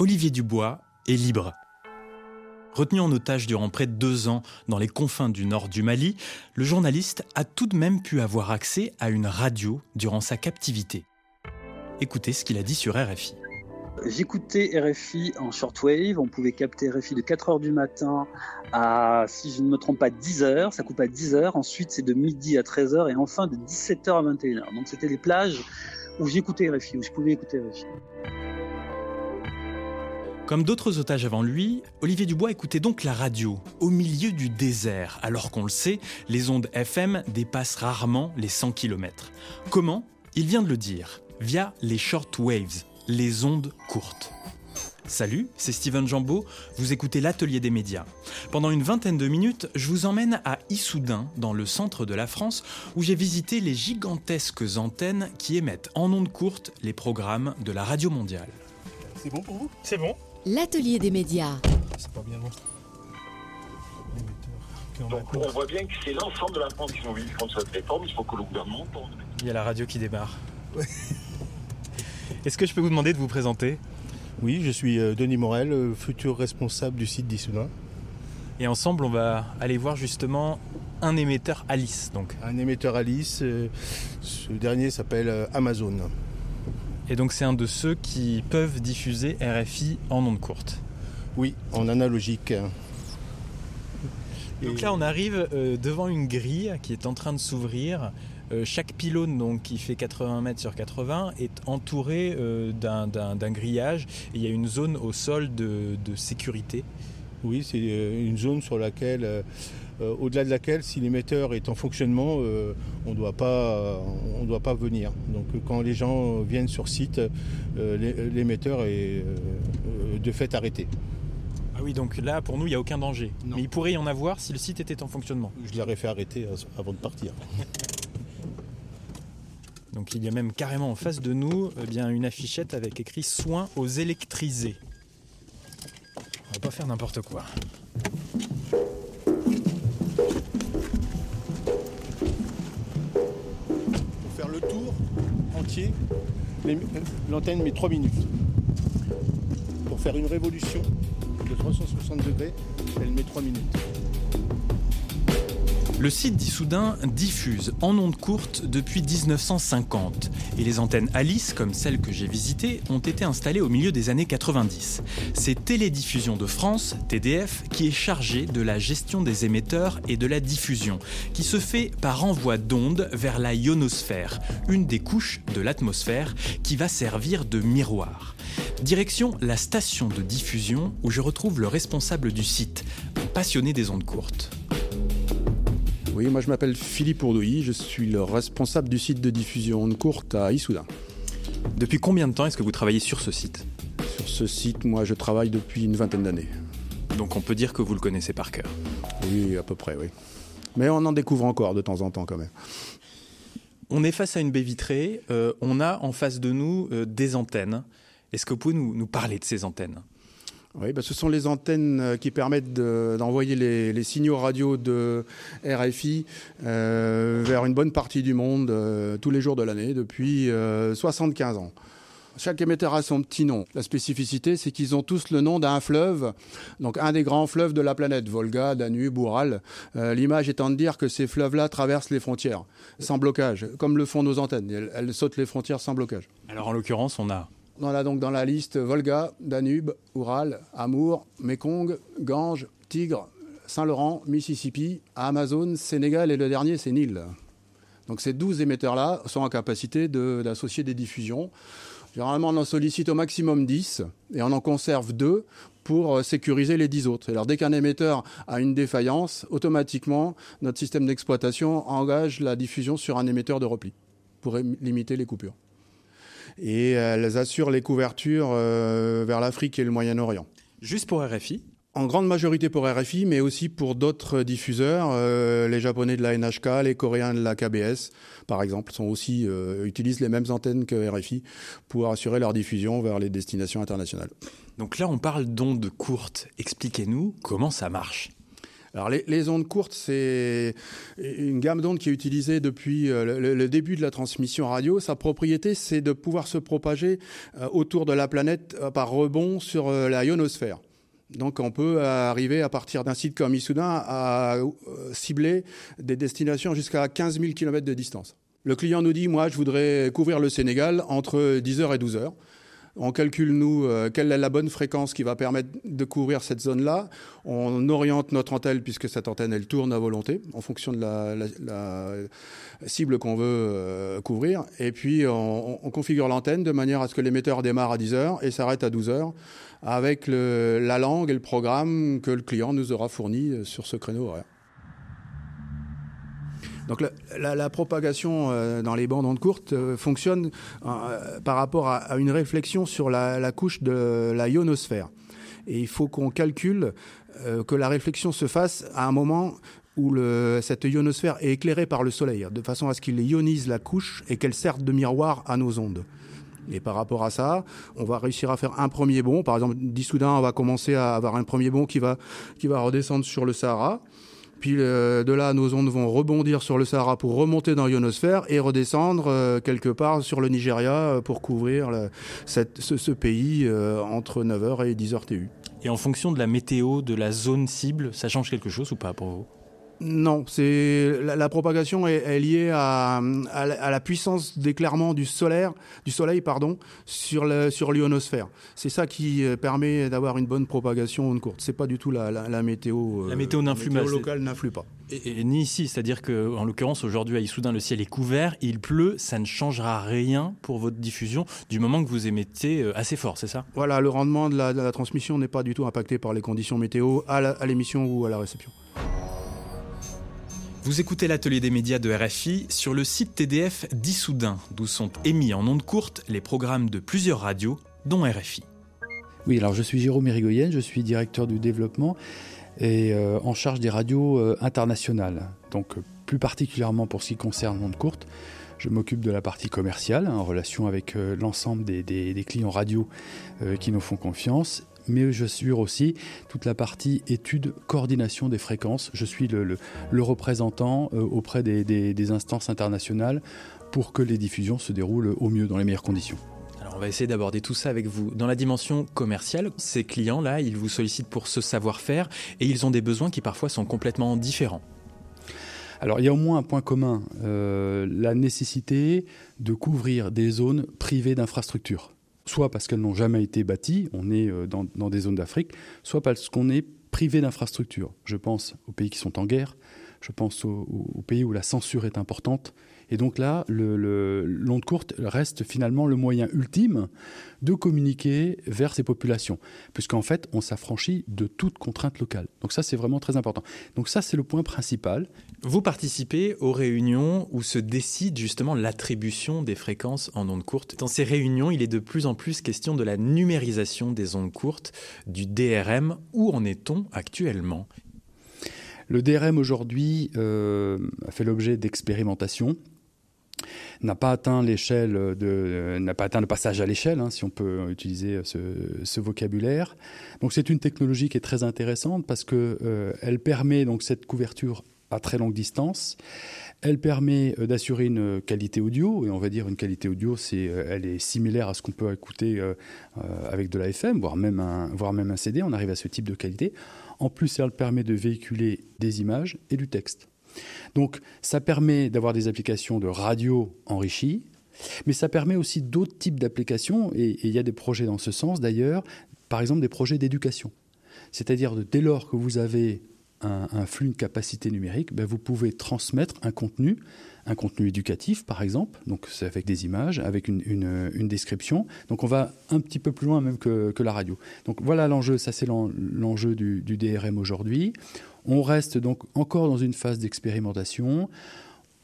Olivier Dubois est libre. Retenu en otage durant près de deux ans dans les confins du nord du Mali, le journaliste a tout de même pu avoir accès à une radio durant sa captivité. Écoutez ce qu'il a dit sur RFI. J'écoutais RFI en shortwave, on pouvait capter RFI de 4h du matin à, si je ne me trompe pas, 10h, ça coupe à 10h, ensuite c'est de midi à 13h et enfin de 17h à 21h. Donc c'était les plages où j'écoutais RFI, où je pouvais écouter RFI. Comme d'autres otages avant lui, Olivier Dubois écoutait donc la radio, au milieu du désert, alors qu'on le sait, les ondes FM dépassent rarement les 100 km. Comment? Il vient de le dire, via les short waves, les ondes courtes. Salut, c'est Steven Jambeau, vous écoutez l'atelier des médias. Pendant une vingtaine de minutes, je vous emmène à Issoudun, dans le centre de la France, où j'ai visité les gigantesques antennes qui émettent en ondes courtes les programmes de la radio mondiale. C'est bon pour vous? C'est bon L'atelier des médias. C'est pas bien long. Donc on voit bien que c'est l'ensemble de la France qui mobilise contre cette réforme. Il faut que le gouvernement entende. Il y a la radio qui démarre. Est-ce que je peux vous demander de vous présenter? Oui, je suis euh, Denis Morel, euh, futur responsable du site d'Issoudun. Et ensemble, on va aller voir justement un émetteur Alice. Donc. Un émetteur Alice, euh, ce dernier s'appelle Amazon. Et donc c'est un de ceux qui peuvent diffuser RFI en ondes courtes. Oui, en analogique. Donc là on arrive euh, devant une grille qui est en train de s'ouvrir. Euh, chaque pylône donc, qui fait 80 mètres sur 80 est entouré euh, d'un grillage et il y a une zone au sol de, de sécurité. Oui, c'est une zone sur laquelle euh, au-delà de laquelle, si l'émetteur est en fonctionnement, euh, on ne doit pas venir. Donc quand les gens viennent sur site, euh, l'émetteur est de fait arrêté. Ah oui, donc là, pour nous, il n'y a aucun danger. Mais il pourrait y en avoir si le site était en fonctionnement. Je l'aurais fait arrêter avant de partir. Donc il y a même carrément en face de nous eh bien, une affichette avec écrit Soins aux électrisés. On va pas faire n'importe quoi. l'antenne met 3 minutes. Pour faire une révolution de 360 degrés, elle met 3 minutes. Le site d'Issoudun diffuse en ondes courtes depuis 1950 et les antennes Alice, comme celles que j'ai visitées, ont été installées au milieu des années 90. C'est Télédiffusion de France, TDF, qui est chargé de la gestion des émetteurs et de la diffusion, qui se fait par envoi d'ondes vers la ionosphère, une des couches de l'atmosphère qui va servir de miroir. Direction la station de diffusion où je retrouve le responsable du site, passionné des ondes courtes. Oui, moi je m'appelle Philippe Ourdouilly, je suis le responsable du site de diffusion onde courte à Issoudun. Depuis combien de temps est-ce que vous travaillez sur ce site? Sur ce site, moi je travaille depuis une vingtaine d'années. Donc on peut dire que vous le connaissez par cœur? Oui, à peu près, oui. Mais on en découvre encore de temps en temps quand même. On est face à une baie vitrée, euh, on a en face de nous euh, des antennes. Est-ce que vous pouvez nous parler de ces antennes? Oui, bah, ce sont les antennes euh, qui permettent d'envoyer les, signaux radio de RFI euh, vers une bonne partie du monde euh, tous les jours de l'année depuis 75 ans. Chaque émetteur a son petit nom. La spécificité, c'est qu'ils ont tous le nom d'un fleuve, donc un des grands fleuves de la planète, Volga, Danube, Oural. L'image étant de dire que ces fleuves-là traversent les frontières sans blocage, comme le font nos antennes. elles sautent les frontières sans blocage. Alors en l'occurrence, on a on a donc dans la liste Volga, Danube, Oural, Amour, Mekong, Gange, Tigre, Saint-Laurent, Mississippi, Amazon, Sénégal et le dernier c'est Nil. Donc ces 12 émetteurs-là sont en capacité d'associer des diffusions. Généralement, on en sollicite au maximum 10 et on en conserve 2 pour euh, sécuriser les 10 autres. Alors dès qu'un émetteur a une défaillance, automatiquement, notre système d'exploitation engage la diffusion sur un émetteur de repli pour limiter les coupures et elles assurent les couvertures euh, vers l'Afrique et le Moyen-Orient. Juste pour RFI en grande majorité pour RFI, mais aussi pour d'autres diffuseurs, euh, les Japonais de la NHK, les Coréens de la KBS, par exemple, sont aussi euh, utilisent les mêmes antennes que RFI pour assurer leur diffusion vers les destinations internationales. Donc là, on parle d'ondes courtes. Expliquez-nous comment ça marche. Alors les, ondes courtes, c'est une gamme d'ondes qui est utilisée depuis euh, le, début de la transmission radio. Sa propriété, c'est de pouvoir se propager euh, autour de la planète euh, par rebond sur la ionosphère. Donc on peut arriver à partir d'un site comme Issoudun à cibler des destinations jusqu'à 15 000 km de distance. Le client nous dit, moi je voudrais couvrir le Sénégal entre 10h et 12h. On calcule, nous, euh, quelle est la bonne fréquence qui va permettre de couvrir cette zone-là. On oriente notre antenne, puisque cette antenne, elle tourne à volonté, en fonction de la, cible qu'on veut euh, couvrir. Et puis, on, configure l'antenne de manière à ce que l'émetteur démarre à 10 heures et s'arrête à 12 heures, avec la langue et le programme que le client nous aura fourni euh, sur ce créneau horaire. Donc la, propagation euh, dans les bandes ondes courtes euh, fonctionne euh, par rapport à, une réflexion sur la, couche de la ionosphère. Et il faut qu'on calcule que la réflexion se fasse à un moment où cette ionosphère est éclairée par le soleil, de façon à ce qu'il ionise la couche et qu'elle serve de miroir à nos ondes. Et par rapport à ça, on va réussir à faire un premier bond. Par exemple, d'Issoudun, on va commencer à avoir un premier bond qui va, qui va redescendre sur le Sahara. Puis euh, de là, nos ondes vont rebondir sur le Sahara pour remonter dans l'ionosphère et redescendre euh, quelque part sur le Nigeria euh, pour couvrir ce, pays entre 9h et 10h TU. Et en fonction de la météo de la zone cible, ça change quelque chose ou pas pour vous? Non, c'est la, propagation est, liée à, la, puissance d'éclairement du solaire, du soleil pardon, sur sur l'ionosphère. C'est ça qui euh, permet d'avoir une bonne propagation onde courte. C'est pas du tout la, météo. La météo euh, n'influe pas. locale n'influe pas. Et, ni ici, c'est-à-dire que en l'occurrence aujourd'hui à Issoudun le ciel est couvert, il pleut, ça ne changera rien pour votre diffusion du moment que vous émettez euh, assez fort, c'est ça? Voilà, le rendement de la, transmission n'est pas du tout impacté par les conditions météo à l'émission ou à la réception. Vous écoutez l'atelier des médias de RFI sur le site TDF d'Issoudun, d'où sont émis en ondes courtes les programmes de plusieurs radios, dont RFI. Oui, alors je suis Jérôme Irigoyen, je suis directeur du développement et euh, en charge des radios euh, internationales. Donc euh, plus particulièrement pour ce qui concerne l'onde courte, je m'occupe de la partie commerciale en relation avec l'ensemble des, des, clients radio qui nous font confiance mais je suis aussi toute la partie étude, coordination des fréquences. Je suis le, représentant euh, auprès des, instances internationales pour que les diffusions se déroulent au mieux, dans les meilleures conditions. Alors on va essayer d'aborder tout ça avec vous. Dans la dimension commerciale, ces clients-là, ils vous sollicitent pour ce savoir-faire et ils ont des besoins qui parfois sont complètement différents. Alors il y a au moins un point commun, euh, la nécessité de couvrir des zones privées d'infrastructures soit parce qu'elles n'ont jamais été bâties, on est euh, dans, des zones d'Afrique, soit parce qu'on est privé d'infrastructures. Je pense aux pays qui sont en guerre, je pense aux pays où la censure est importante, et donc là, l'onde courte reste finalement le moyen ultime de communiquer vers ces populations, puisqu'en fait, on s'affranchit de toute contrainte locale. Donc ça, c'est vraiment très important. Donc ça, c'est le point principal. Vous participez aux réunions où se décide justement l'attribution des fréquences en ondes courtes. Dans ces réunions, il est de plus en plus question de la numérisation des ondes courtes, du DRM. Où en est-on actuellement? Le DRM aujourd'hui euh, a fait l'objet d'expérimentations n'a pas atteint l'échelle de n'a pas atteint le passage à l'échelle, hein, si on peut utiliser ce, vocabulaire. Donc c'est une technologie qui est très intéressante parce que euh, elle permet donc cette couverture à très longue distance. Elle permet euh, d'assurer une qualité audio, et on va dire une qualité audio, c'est, euh, elle est similaire à ce qu'on peut écouter avec de la FM, voire même, voire même un CD, on arrive à ce type de qualité. En plus, elle permet de véhiculer des images et du texte. Donc ça permet d'avoir des applications de radio enrichies, mais ça permet aussi d'autres types d'applications, et, il y a des projets dans ce sens d'ailleurs, par exemple des projets d'éducation. C'est-à-dire dès lors que vous avez un, flux de capacité numérique, ben vous pouvez transmettre un contenu, un contenu éducatif par exemple, donc c'est avec des images, avec une, description. Donc on va un petit peu plus loin même que, la radio. Donc voilà l'enjeu, ça c'est l'enjeu du, du, DRM aujourd'hui. On reste donc encore dans une phase d'expérimentation.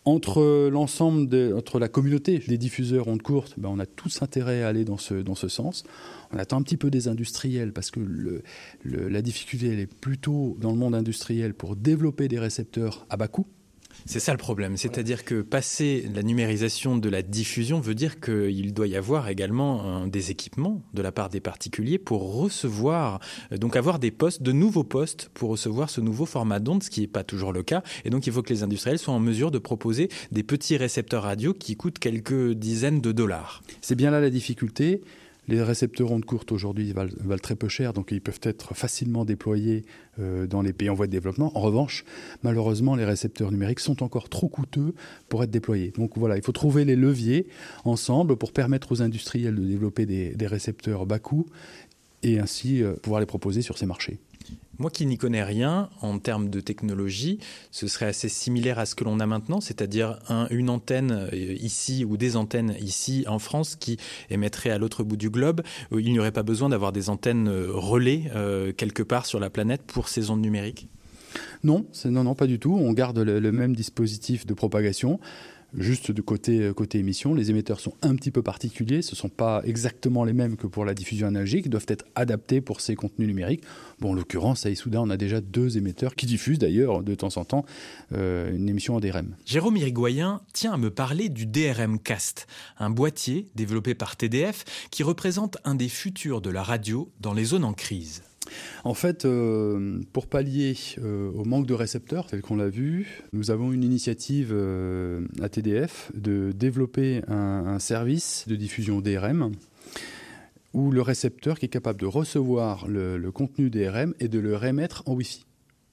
Entre l'ensemble, entre la communauté des diffuseurs ondes courtes, ben on a tous intérêt à aller dans ce, sens. On attend un petit peu des industriels parce que la difficulté elle est plutôt dans le monde industriel pour développer des récepteurs à bas coût. C'est ça le problème, c'est-à-dire que passer la numérisation de la diffusion veut dire qu'il doit y avoir également des équipements de la part des particuliers pour recevoir, euh, donc avoir des postes, de nouveaux postes pour recevoir ce nouveau format d'onde, ce qui n'est pas toujours le cas. Et donc il faut que les industriels soient en mesure de proposer des petits récepteurs radio qui coûtent quelques dizaines de dollars. C'est bien là la difficulté. Les récepteurs ondes courtes aujourd'hui valent, très peu cher, donc ils peuvent être facilement déployés euh, dans les pays en voie de développement. En revanche, malheureusement, les récepteurs numériques sont encore trop coûteux pour être déployés. Donc voilà, il faut trouver les leviers ensemble pour permettre aux industriels de développer des, récepteurs bas coût et ainsi euh, pouvoir les proposer sur ces marchés. Moi qui n'y connais rien en termes de technologie, ce serait assez similaire à ce que l'on a maintenant, c'est-à-dire une antenne euh, ici ou des antennes ici en France qui émettraient à l'autre bout du globe. Il n'y aurait pas besoin d'avoir des antennes euh, relais euh, quelque part sur la planète pour ces ondes numériques? Non, non, pas du tout. On garde le même dispositif de propagation. Juste de côté, euh, côté émission, les émetteurs sont un petit peu particuliers. Ce ne sont pas exactement les mêmes que pour la diffusion analogique. Doivent être adaptés pour ces contenus numériques. Bon, en l'occurrence, à Isouda, on a déjà deux émetteurs qui diffusent d'ailleurs de temps en temps euh, une émission en DRM. Jérôme Irigoyen tient à me parler du DRM Cast, un boîtier développé par TDF qui représente un des futurs de la radio dans les zones en crise. En fait, euh, pour pallier euh, au manque de récepteurs, tel qu'on l'a vu, nous avons une initiative euh, à TDF de développer un, service de diffusion DRM où le récepteur qui est capable de recevoir le, le contenu DRM et de le remettre en Wi-Fi.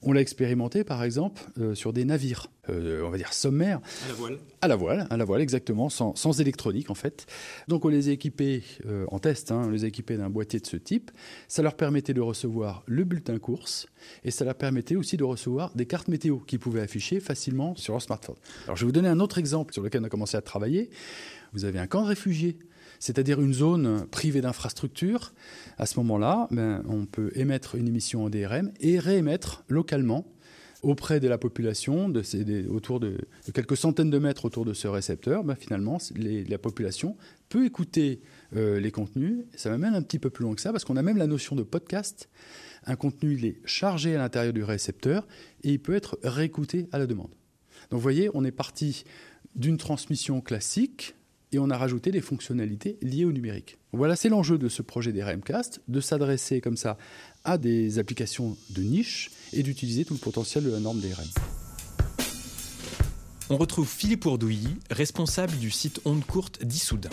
On l'a expérimenté, par exemple, euh, sur des navires, euh, on va dire sommaires. À la voile. À la voile, à la voile, exactement, sans, électronique, en fait. Donc, on les a équipés, euh, en test, hein, on les a équipés d'un boîtier de ce type. Ça leur permettait de recevoir le bulletin course et ça leur permettait aussi de recevoir des cartes météo qu'ils pouvaient afficher facilement sur leur smartphone. Alors, je vais vous donner un autre exemple sur lequel on a commencé à travailler. Vous avez un camp de réfugiés c'est-à-dire une zone privée d'infrastructures. À ce moment-là, ben, on peut émettre une émission en DRM et réémettre localement auprès de la population, de quelques centaines de mètres autour de ce récepteur, ben, finalement, la population peut écouter euh, les contenus. Ça va même un petit peu plus loin que ça, parce qu'on a même la notion de podcast. Un contenu, il est chargé à l'intérieur du récepteur et il peut être réécouté à la demande. Donc vous voyez, on est parti d'une transmission classique et on a rajouté des fonctionnalités liées au numérique. Voilà, c'est l'enjeu de ce projet des RMcast, de s'adresser comme ça à des applications de niche et d'utiliser tout le potentiel de la norme DRM. On retrouve Philippe Ourdouilly, responsable du site Onde Courte d'Issoudun.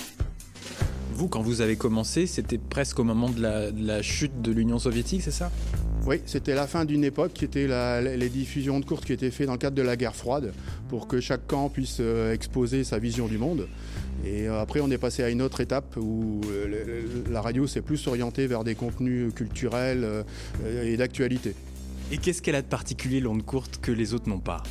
Vous, quand vous avez commencé, c'était presque au moment de la, chute de l'Union soviétique, c'est ça? Oui, c'était la fin d'une époque qui était les diffusions de courte qui étaient faites dans le cadre de la guerre froide pour que chaque camp puisse euh, exposer sa vision du monde. Et euh, après, on est passé à une autre étape où euh, la radio s'est plus orientée vers des contenus culturels et d'actualité. Et qu'est-ce qu'elle a de particulier, l'onde courte, que les autres n'ont pas?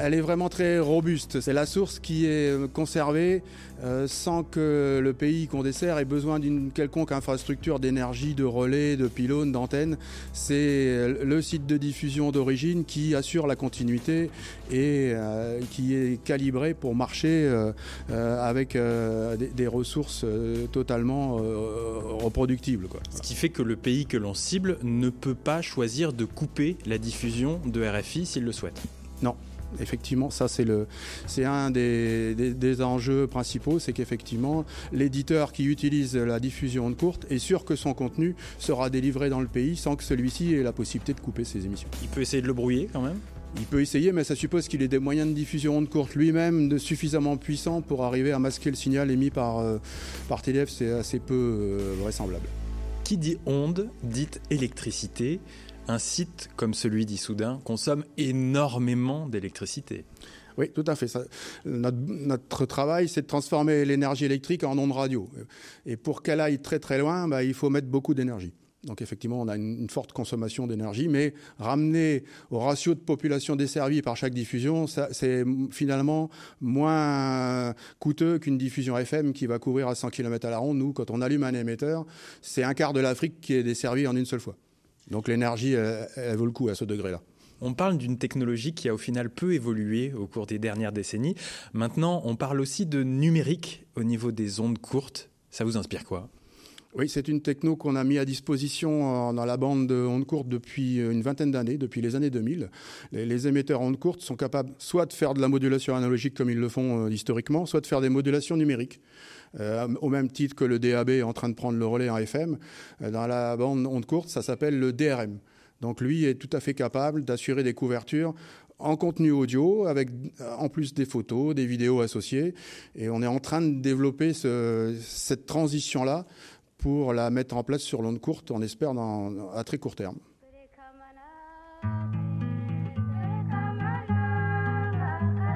Elle est vraiment très robuste. C'est la source qui est conservée euh, sans que le pays qu'on dessert ait besoin d'une quelconque infrastructure d'énergie, de relais, de pylônes, d'antennes. C'est le site de diffusion d'origine qui assure la continuité et euh, qui est calibré pour marcher euh, avec des, ressources totalement reproductibles. Ce qui fait que le pays que l'on cible ne peut pas choisir de couper la diffusion de RFI s'il le souhaite. Non, effectivement, ça c'est le, c'est un des, des, enjeux principaux, c'est qu'effectivement l'éditeur qui utilise la diffusion de courte est sûr que son contenu sera délivré dans le pays sans que celui-ci ait la possibilité de couper ses émissions. Il peut essayer de le brouiller quand même? Il peut essayer, mais ça suppose qu'il ait des moyens de diffusion de courte lui-même de suffisamment puissants pour arriver à masquer le signal émis par, euh, par TDF. C'est assez peu euh, vraisemblable. Qui dit onde, dit électricité un site comme celui d'Issoudun consomme énormément d'électricité. Oui, tout à fait. notre, travail, c'est de transformer l'énergie électrique en onde radio. Et pour qu'elle aille très très loin, bah, il faut mettre beaucoup d'énergie. Donc effectivement, on a une, forte consommation d'énergie, mais ramener au ratio de population desservie par chaque diffusion, c'est finalement moins coûteux qu'une diffusion FM qui va couvrir à 100 km à la ronde. Nous, quand on allume un émetteur, c'est un quart de l'Afrique qui est desservie en une seule fois. Donc l'énergie, elle, vaut le coup à ce degré-là. On parle d'une technologie qui a au final peu évolué au cours des dernières décennies. Maintenant, on parle aussi de numérique au niveau des ondes courtes. Ça vous inspire quoi? Oui, c'est une techno qu'on a mis à disposition dans la bande de ondes courtes depuis une vingtaine d'années, depuis les années 2000. Les, émetteurs ondes courtes sont capables soit de faire de la modulation analogique comme ils le font euh, historiquement, soit de faire des modulations numériques. Euh, au même titre que le DAB est en train de prendre le relais en FM, euh, dans la bande onde courte, ça s'appelle le DRM. Donc lui est tout à fait capable d'assurer des couvertures en contenu audio, avec en plus des photos, des vidéos associées. Et on est en train de développer cette transition-là pour la mettre en place sur l'onde courte, on espère à très court terme.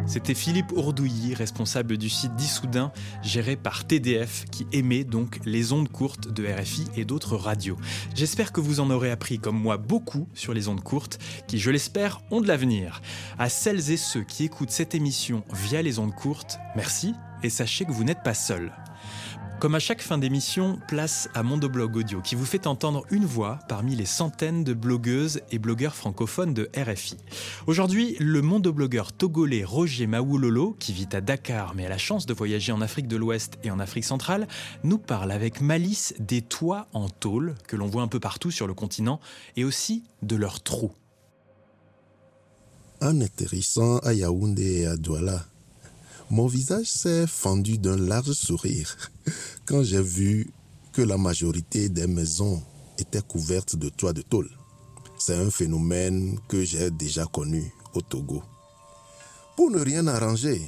C'était Philippe Ourdouilly, responsable du site d'Issoudun, géré par TDF, qui émet donc les ondes courtes de RFI et d'autres radios. J'espère que vous en aurez appris, comme moi, beaucoup sur les ondes courtes, qui, je l'espère, ont de l'avenir. À celles et ceux qui écoutent cette émission via les ondes courtes, merci, et sachez que vous n'êtes pas seuls. Comme à chaque fin d'émission, place à Mondoblog Audio qui vous fait entendre une voix parmi les centaines de blogueuses et blogueurs francophones de RFI. Aujourd'hui, le mondoblogueur togolais Roger Maoulolo, qui vit à Dakar mais a la chance de voyager en Afrique de l'Ouest et en Afrique centrale, nous parle avec malice des toits en tôle que l'on voit un peu partout sur le continent et aussi de leurs trous. Atterrissant à Yaoundé et à Douala, mon visage s'est fendu d'un large sourire quand j'ai vu que la majorité des maisons étaient couvertes de toits de tôle. C'est un phénomène que j'ai déjà connu au Togo. Pour ne rien arranger,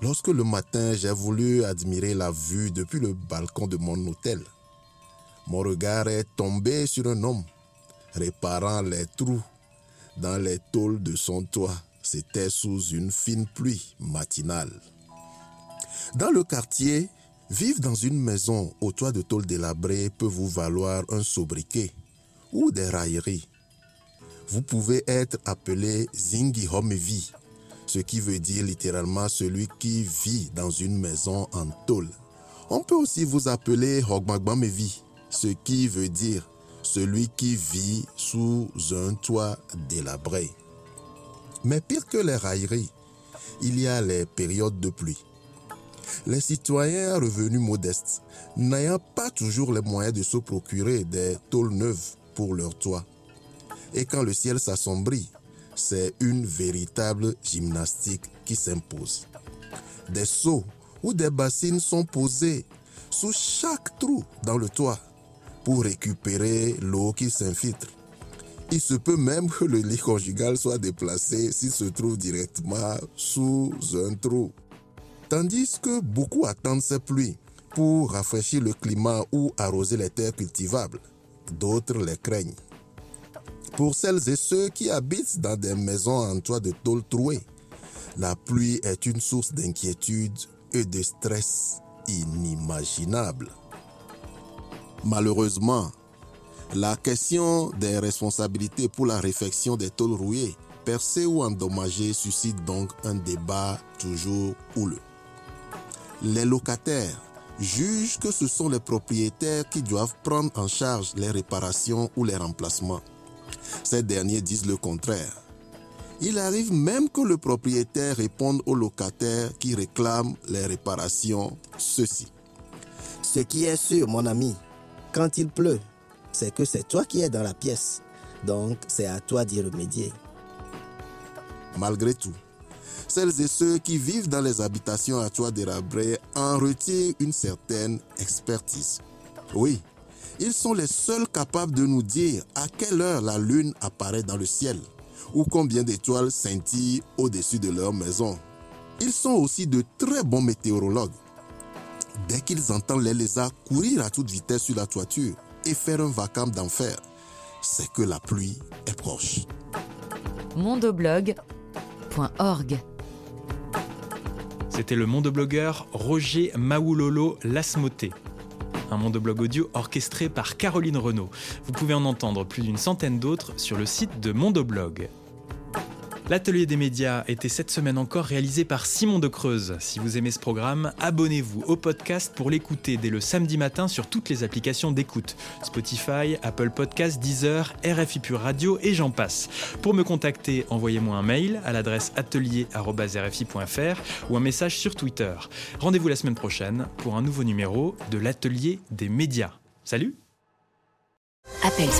lorsque le matin j'ai voulu admirer la vue depuis le balcon de mon hôtel, mon regard est tombé sur un homme réparant les trous dans les tôles de son toit. C'était sous une fine pluie matinale. Dans le quartier, vivre dans une maison au toit de tôle délabré peut vous valoir un sobriquet ou des railleries. Vous pouvez être appelé Zingi Homevi, ce qui veut dire littéralement celui qui vit dans une maison en tôle. On peut aussi vous appeler Hogmagbamevi, ce qui veut dire celui qui vit sous un toit délabré. Mais pire que les railleries, il y a les périodes de pluie les citoyens revenus modestes, n'ayant pas toujours les moyens de se procurer des tôles neuves pour leur toit. Et quand le ciel s'assombrit, c'est une véritable gymnastique qui s'impose. Des seaux ou des bassines sont posées sous chaque trou dans le toit pour récupérer l'eau qui s'infiltre. Il se peut même que le lit conjugal soit déplacé s'il se trouve directement sous un trou. Tandis que beaucoup attendent ces pluies pour rafraîchir le climat ou arroser les terres cultivables, d'autres les craignent. Pour celles et ceux qui habitent dans des maisons en toit de tôle trouée, la pluie est une source d'inquiétude et de stress inimaginable. Malheureusement, la question des responsabilités pour la réfection des tôles rouillées, percées ou endommagées suscite donc un débat toujours houleux les locataires jugent que ce sont les propriétaires qui doivent prendre en charge les réparations ou les remplacements. Ces derniers disent le contraire. Il arrive même que le propriétaire réponde aux locataires qui réclament les réparations ceci. Ce qui est sûr, mon ami, quand il pleut, c'est que c'est toi qui es dans la pièce. Donc, c'est à toi d'y remédier. Malgré tout, celles et ceux qui vivent dans les habitations à toit délabré en retirent une certaine expertise. Oui, ils sont les seuls capables de nous dire à quelle heure la lune apparaît dans le ciel ou combien d'étoiles scintillent au-dessus de leur maison. Ils sont aussi de très bons météorologues. Dès qu'ils entendent les lézards courir à toute vitesse sur la toiture et faire un vacarme d'enfer, c'est que la pluie est proche. C'était le mondoblogueur Roger Maoulolo Lasmoté. Un mondoblog audio orchestré par Caroline Renaud. Vous pouvez en entendre plus d'une centaine d'autres sur le site de Mondoblog. L'atelier des médias était cette semaine encore réalisé par Simon de Creuse. Si vous aimez ce programme, abonnez-vous au podcast pour l'écouter dès le samedi matin sur toutes les applications d'écoute Spotify, Apple Podcasts, Deezer, RFI Pure Radio et j'en passe. Pour me contacter, envoyez-moi un mail à l'adresse atelier@rfi.fr ou un message sur Twitter. Rendez-vous la semaine prochaine pour un nouveau numéro de l'atelier des médias. Salut Appel